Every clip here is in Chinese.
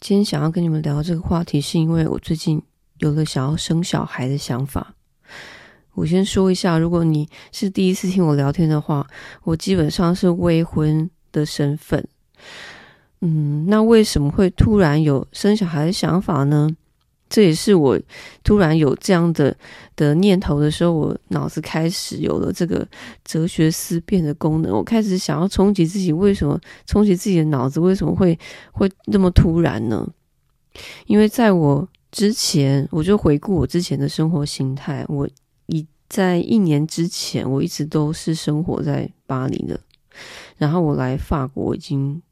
今天想要跟你们聊这个话题，是因为我最近有了想要生小孩的想法。我先说一下，如果你是第一次听我聊天的话，我基本上是未婚的身份。嗯，那为什么会突然有生小孩的想法呢？这也是我突然有这样的的念头的时候，我脑子开始有了这个哲学思辨的功能。我开始想要冲击自己，为什么冲击自己的脑子？为什么会会那么突然呢？因为在我之前，我就回顾我之前的生活形态。我一在一年之前，我一直都是生活在巴黎的。然后我来法国已经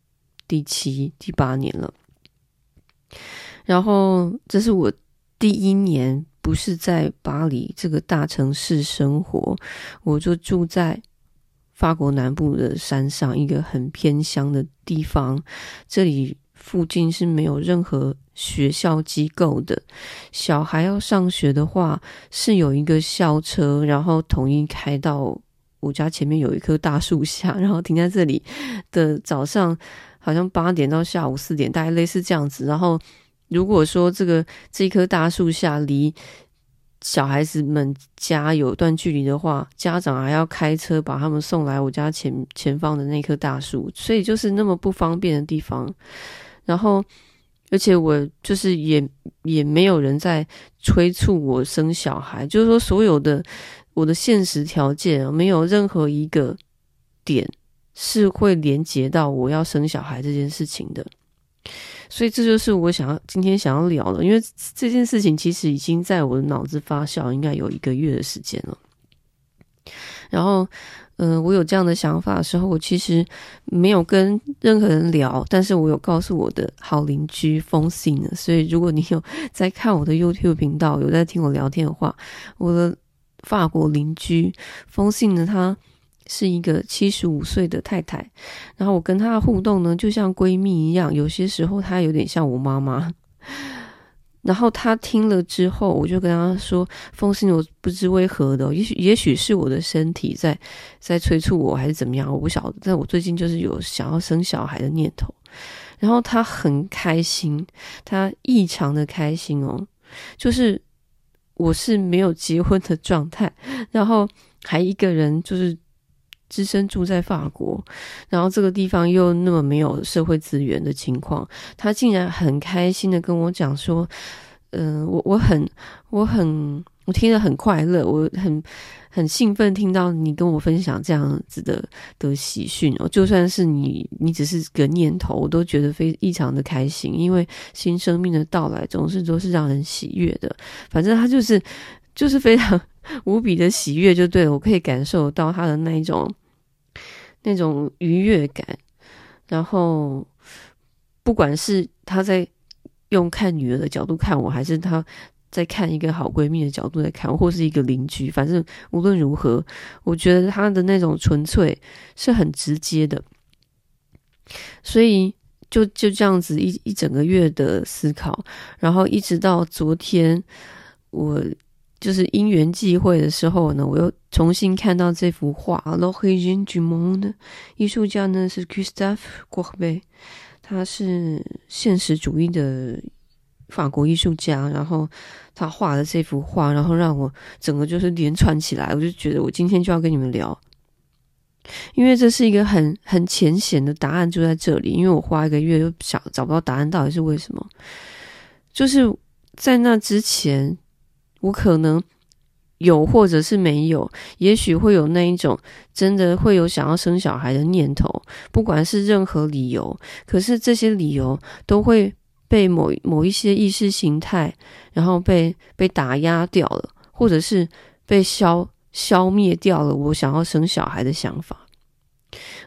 第七、第八年了。然后这是我第一年不是在巴黎这个大城市生活，我就住在法国南部的山上一个很偏乡的地方。这里附近是没有任何学校机构的，小孩要上学的话是有一个校车，然后统一开到我家前面有一棵大树下，然后停在这里的早上好像八点到下午四点，大概类似这样子，然后。如果说这个这棵大树下离小孩子们家有段距离的话，家长还要开车把他们送来我家前前方的那棵大树，所以就是那么不方便的地方。然后，而且我就是也也没有人在催促我生小孩，就是说所有的我的现实条件没有任何一个点是会连接到我要生小孩这件事情的。所以这就是我想要今天想要聊的，因为这件事情其实已经在我的脑子发酵，应该有一个月的时间了。然后，嗯、我有这样的想法的时候，我其实没有跟任何人聊，但是我有告诉我的好邻居风信呢。所以，如果你有在看我的 YouTube 频道，有在听我聊天的话，我的法国邻居风信呢，他。是一个七十五岁的太太，然后我跟她的互动呢，就像闺蜜一样，有些时候她有点像我妈妈。然后她听了之后，我就跟她说：“风信，我不知为何的，也许也许是我的身体在在催促我，还是怎么样，我不晓得。但我最近就是有想要生小孩的念头。”然后她很开心，她异常的开心哦，就是我是没有结婚的状态，然后还一个人就是。只身住在法国，然后这个地方又那么没有社会资源的情况，他竟然很开心的跟我讲说：“嗯、我我很我很我听得很快乐，我很很兴奋听到你跟我分享这样子的的喜讯哦，就算是你你只是个念头，我都觉得非异常的开心，因为新生命的到来总是都是让人喜悦的。反正他就是就是非常。”无比的喜悦就对了，我可以感受到他的那一种那种愉悦感。然后，不管是他在用看女儿的角度看我，还是他在看一个好闺蜜的角度在看我，或是一个邻居，反正无论如何，我觉得他的那种纯粹是很直接的。所以，就就这样子一一整个月的思考，然后一直到昨天，我。就是因缘际会的时候呢，我又重新看到这幅画。L'origine du monde，艺术家呢是 Gustave Courbet，他是现实主义的法国艺术家。然后他画的这幅画，然后让我整个就是连串起来。我就觉得我今天就要跟你们聊，因为这是一个很很浅显的答案就在这里。因为我花一个月又想找不到答案，到底是为什么？就是在那之前。我可能有，或者是没有，也许会有那一种真的会有想要生小孩的念头，不管是任何理由，可是这些理由都会被某某一些意识形态，然后被被打压掉了，或者是被消消灭掉了。我想要生小孩的想法，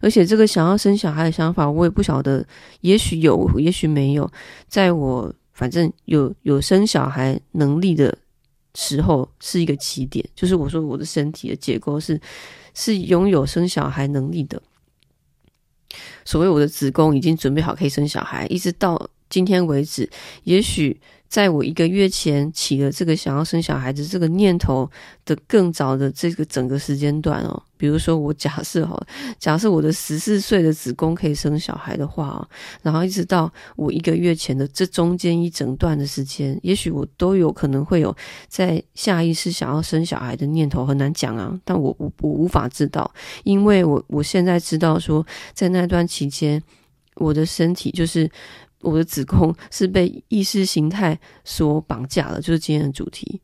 而且这个想要生小孩的想法，我也不晓得，也许有，也许没有，在我反正有有生小孩能力的。时候是一个起点，就是我说我的身体的结构是是拥有生小孩能力的。所谓我的子宫已经准备好可以生小孩，一直到今天为止，也许在我一个月前起了这个想要生小孩子这个念头的更早的这个整个时间段哦，比如说我假设哈，假设我的十四岁的子宫可以生小孩的话啊，然后一直到我一个月前的这中间一整段的时间，也许我都有可能会有在下意识想要生小孩的念头，很难讲啊，但我我我无法知道，因为我我现在知道说，在那段期间，我的身体就是。我的子宫是被意识形态所绑架了，就是今天的主题。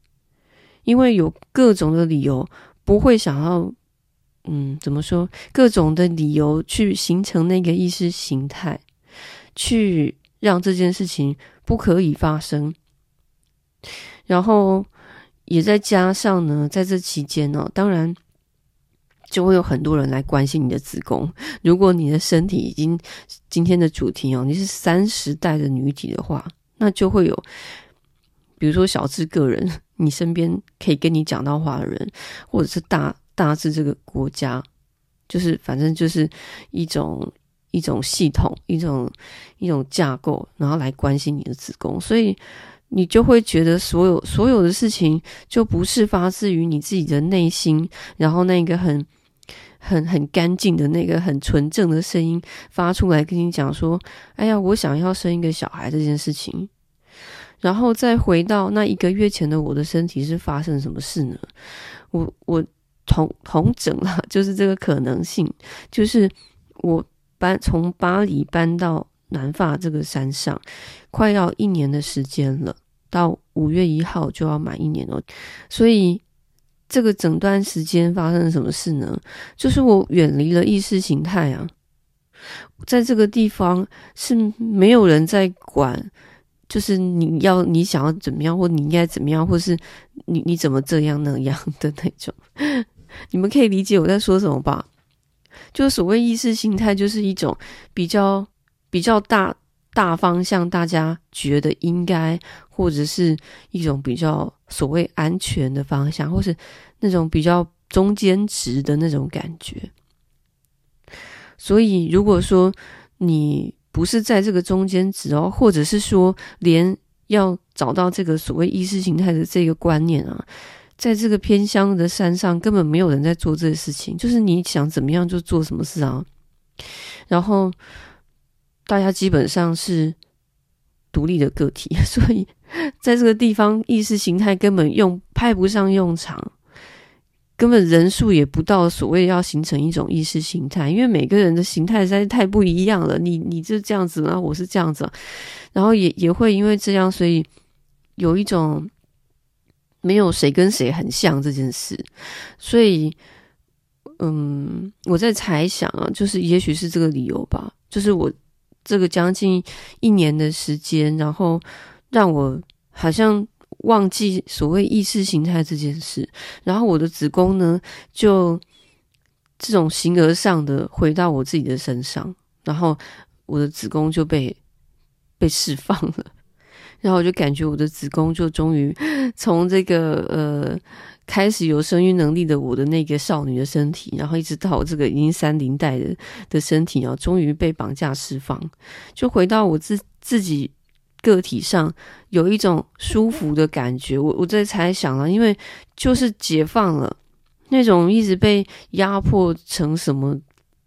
因为有各种的理由，不会想要，嗯，怎么说？各种的理由去形成那个意识形态，去让这件事情不可以发生。然后也再加上呢，在这期间呢，当然。就会有很多人来关心你的子宫。如果你的身体已经今天的主题哦，你是三十代的女体的话，那就会有，比如说小智个人，你身边可以跟你讲到话的人，或者是大大至这个国家，就是反正就是一种一种系统，一种一种架构，然后来关心你的子宫，所以你就会觉得所有所有的事情就不是发自于你自己的内心，然后那个很。很很干净的那个很纯正的声音发出来跟你讲说：“哎呀，我想要生一个小孩这件事情。”然后再回到那一个月前的我的身体是发生什么事呢？我我同同整了，就是这个可能性，就是我搬从巴黎搬到南法这个山上，快要一年的时间了，到五月一号就要满一年了，所以。这个整段时间发生了什么事呢？就是我远离了意识形态啊，在这个地方是没有人在管，就是你要你想要怎么样，或你应该怎么样，或是你你怎么这样那样的那种。你们可以理解我在说什么吧？就所谓意识形态，就是一种比较比较大。大方向，大家觉得应该，或者是一种比较所谓安全的方向，或是那种比较中间值的那种感觉。所以，如果说你不是在这个中间值哦，或者是说连要找到这个所谓意识形态的这个观念啊，在这个偏乡的山上，根本没有人在做这个事情，就是你想怎么样就做什么事啊，然后。大家基本上是独立的个体，所以在这个地方意识形态根本用派不上用场，根本人数也不到所谓要形成一种意识形态，因为每个人的形态实在是太不一样了。你你是这样子，然后我是这样子，然后也也会因为这样，所以有一种没有谁跟谁很像这件事。所以，嗯，我在猜想啊，就是也许是这个理由吧，就是我。这个将近一年的时间，然后让我好像忘记所谓意识形态这件事，然后我的子宫呢，就这种形而上的回到我自己的身上，然后我的子宫就被被释放了，然后我就感觉我的子宫就终于 从这个呃。开始有生育能力的我的那个少女的身体，然后一直到我这个已经三零代的的身体啊，终于被绑架释放，就回到我自自己个体上，有一种舒服的感觉。我我在猜想了，因为就是解放了那种一直被压迫成什么，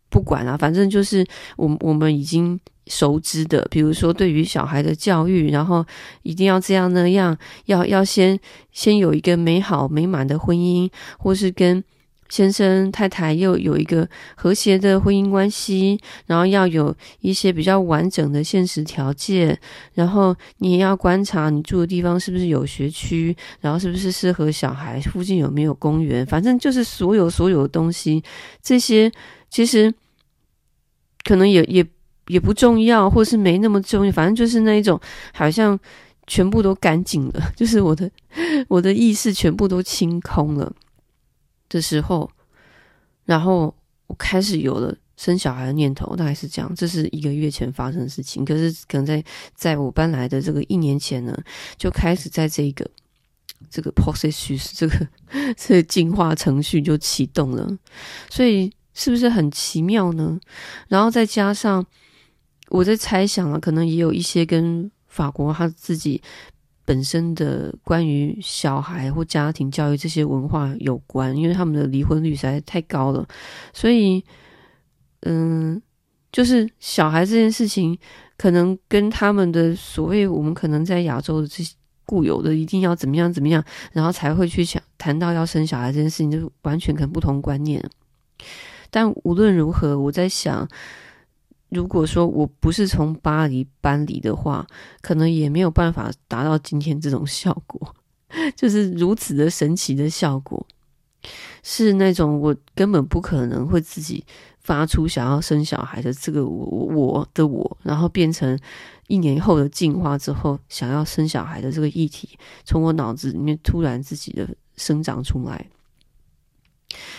不管了，反正就是我我们已经。熟知的，比如说对于小孩的教育，然后一定要这样那样，要要先先有一个美好美满的婚姻，或是跟先生太太又有一个和谐的婚姻关系，然后要有一些比较完整的现实条件，然后你也要观察你住的地方是不是有学区，然后是不是适合小孩，附近有没有公园，反正就是所有所有的东西，这些其实可能也也。也不重要，或是没那么重要，反正就是那一种，好像全部都干净了，就是我的我的意识全部都清空了的时候，然后我开始有了生小孩的念头，大概是这样。这是一个月前发生的事情，可是可能在在我搬来的这个一年前呢，就开始在这个这个 process 这个这个进化程序就启动了，所以是不是很奇妙呢？然后再加上。我在猜想啊，可能也有一些跟法国他自己本身的关于小孩或家庭教育这些文化有关，因为他们的离婚率实在太高了，所以，嗯，就是小孩这件事情，可能跟他们的所谓我们可能在亚洲的这些固有的一定要怎么样怎么样，然后才会去想谈到要生小孩这件事情，就完全可能不同观念。但无论如何，我在想。如果说我不是从巴黎搬离的话，可能也没有办法达到今天这种效果，就是如此的神奇的效果，是那种我根本不可能会自己发出想要生小孩的这个我我的我，然后变成一年后的进化之后想要生小孩的这个议题，从我脑子里面突然自己的生长出来。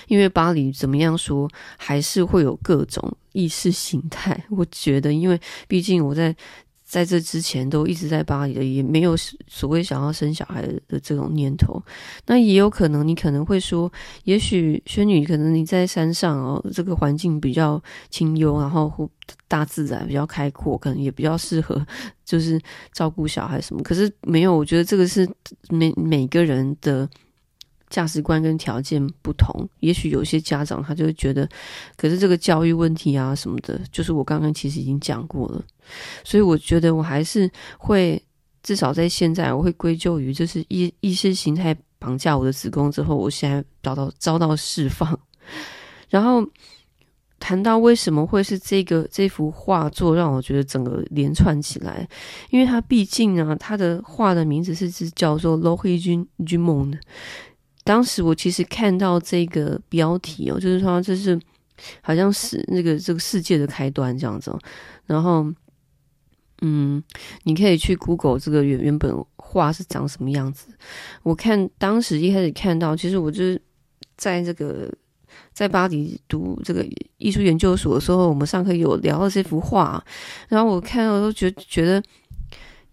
因为巴黎怎么样说，还是会有各种意识形态。我觉得，因为毕竟我在在这之前都一直在巴黎的，也没有所谓想要生小孩的这种念头。那也有可能，你可能会说，也许轩女，可能你在山上哦，这个环境比较清幽，然后大自然比较开阔，可能也比较适合，就是照顾小孩什么。可是没有，我觉得这个是每每个人的。价值观跟条件不同，也许有些家长他就会觉得，可是这个教育问题啊什么的，就是我刚刚其实已经讲过了，所以我觉得我还是会至少在现在，我会归咎于就是意意识形态绑架我的子宫之后，我现在遭到遭到释放。然后谈到为什么会是这个这幅画作让我觉得整个连串起来，因为它毕竟呢，它的画的名字是是叫做《Loki 君夢》。当时我其实看到这个标题哦，就是说这是好像是那个这个世界的开端这样子，然后嗯，你可以去 Google 这个原原本画是长什么样子。我看当时一开始看到，其实我就是在这个在巴黎读这个艺术研究所的时候，我们上课有聊到这幅画，然后我看到都觉觉得。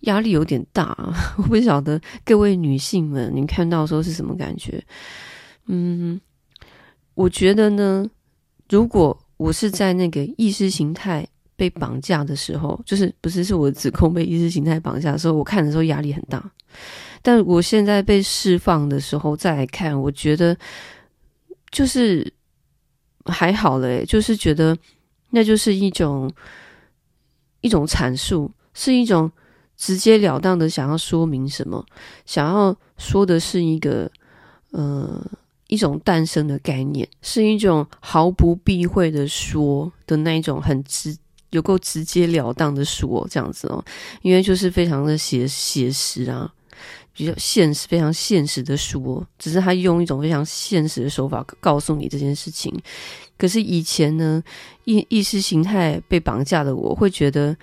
压力有点大，我不晓得各位女性们，你看到的时候是什么感觉？嗯，我觉得呢，如果我是在那个意识形态被绑架的时候，就是不是是我的子宫被意识形态绑架的时候，我看的时候压力很大。但我现在被释放的时候再来看，我觉得就是还好了，就是觉得那就是一种一种阐述，是一种。直截了当的想要说明什么，想要说的是一个，呃，一种诞生的概念，是一种毫不避讳的说的那一种很直，有够直截了当的说这样子哦，因为就是非常的写写实啊，比较现实，非常现实的说，只是他用一种非常现实的手法告诉你这件事情。可是以前呢，意意识形态被绑架的我会觉得。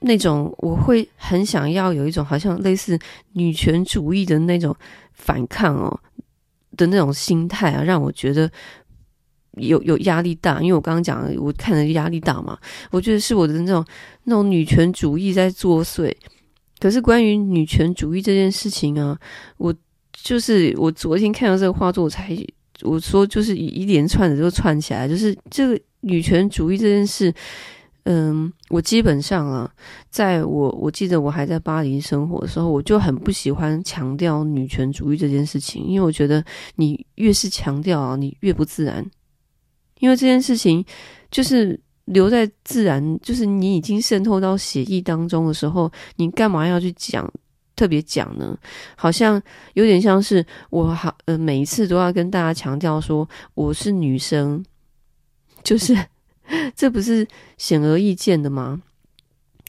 那种我会很想要有一种好像类似女权主义的那种反抗哦的那种心态啊，让我觉得有有压力大。因为我刚刚讲我看的压力大嘛，我觉得是我的那种那种女权主义在作祟。可是关于女权主义这件事情啊，我就是我昨天看到这个画作，我才我说就是一一连串的就串起来，就是这个女权主义这件事。嗯，我基本上啊，在我我记得我还在巴黎生活的时候，我就很不喜欢强调女权主义这件事情，因为我觉得你越是强调啊，你越不自然。因为这件事情就是留在自然，就是你已经渗透到血液当中的时候，你干嘛要去讲特别讲呢？好像有点像是我好呃，每一次都要跟大家强调说我是女生，就是。这不是显而易见的吗？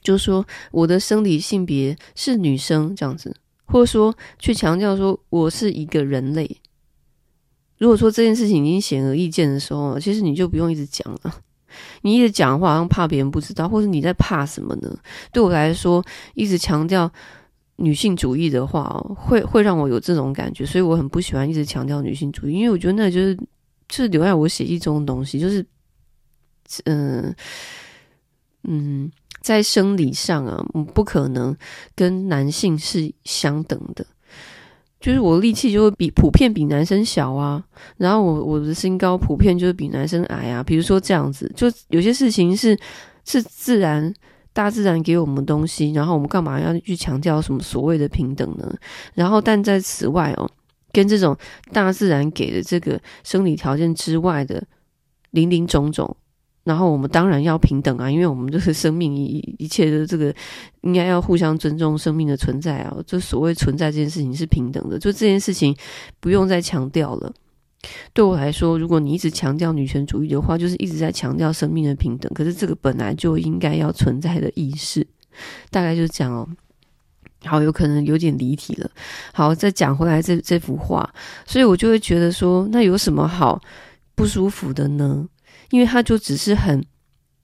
就说我的生理性别是女生这样子，或者说去强调说我是一个人类。如果说这件事情已经显而易见的时候，其实你就不用一直讲了。你一直讲的话，好像怕别人不知道，或者你在怕什么呢？对我来说，一直强调女性主义的话，会会让我有这种感觉，所以我很不喜欢一直强调女性主义，因为我觉得那就是就是留在我血液中的东西，就是。嗯嗯，在生理上啊，不可能跟男性是相等的。就是我力气就会比普遍比男生小啊，然后我我的身高普遍就是比男生矮啊。比如说这样子，就有些事情是是自然大自然给我们东西，然后我们干嘛要去强调什么所谓的平等呢？然后，但在此外哦，跟这种大自然给的这个生理条件之外的林林总总，然后我们当然要平等啊，因为我们就是生命一一切的这个应该要互相尊重生命的存在啊。就所谓存在这件事情是平等的，就这件事情不用再强调了。对我来说，如果你一直强调女权主义的话，就是一直在强调生命的平等。可是这个本来就应该要存在的意识，大概就是这样哦。好，有可能有点离题了。好，再讲回来这这幅画，所以我就会觉得说，那有什么好不舒服的呢？因为他就只是很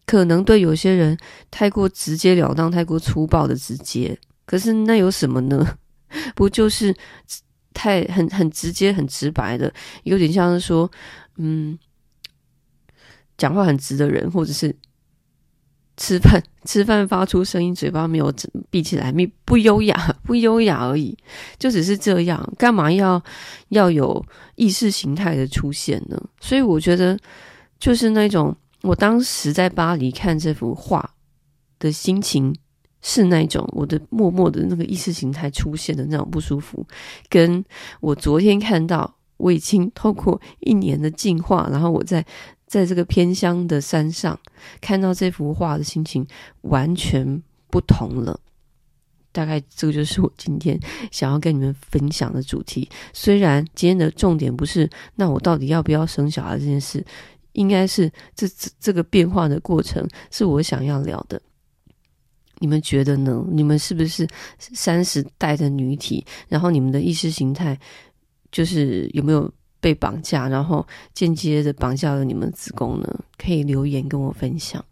可能对有些人太过直截了当、太过粗暴的直接。可是那有什么呢？不就是？太很很直接很直白的，有点像是说，嗯，讲话很直的人，或者是吃饭吃饭发出声音，嘴巴没有闭起来，不不优雅不优雅而已，就只是这样，干嘛要要有意识形态的出现呢？所以我觉得，就是那种我当时在巴黎看这幅画的心情。是那种我的默默的那个意识形态出现的那种不舒服，跟我昨天看到我已经透过一年的进化，然后我在在这个偏乡的山上看到这幅画的心情完全不同了。大概这个就是我今天想要跟你们分享的主题。虽然今天的重点不是那我到底要不要生小孩这件事，应该是这这这个变化的过程是我想要聊的。你们觉得呢？你们是不是三十代的女体？然后你们的意识形态就是有没有被绑架？然后间接的绑架了你们子宫呢？可以留言跟我分享。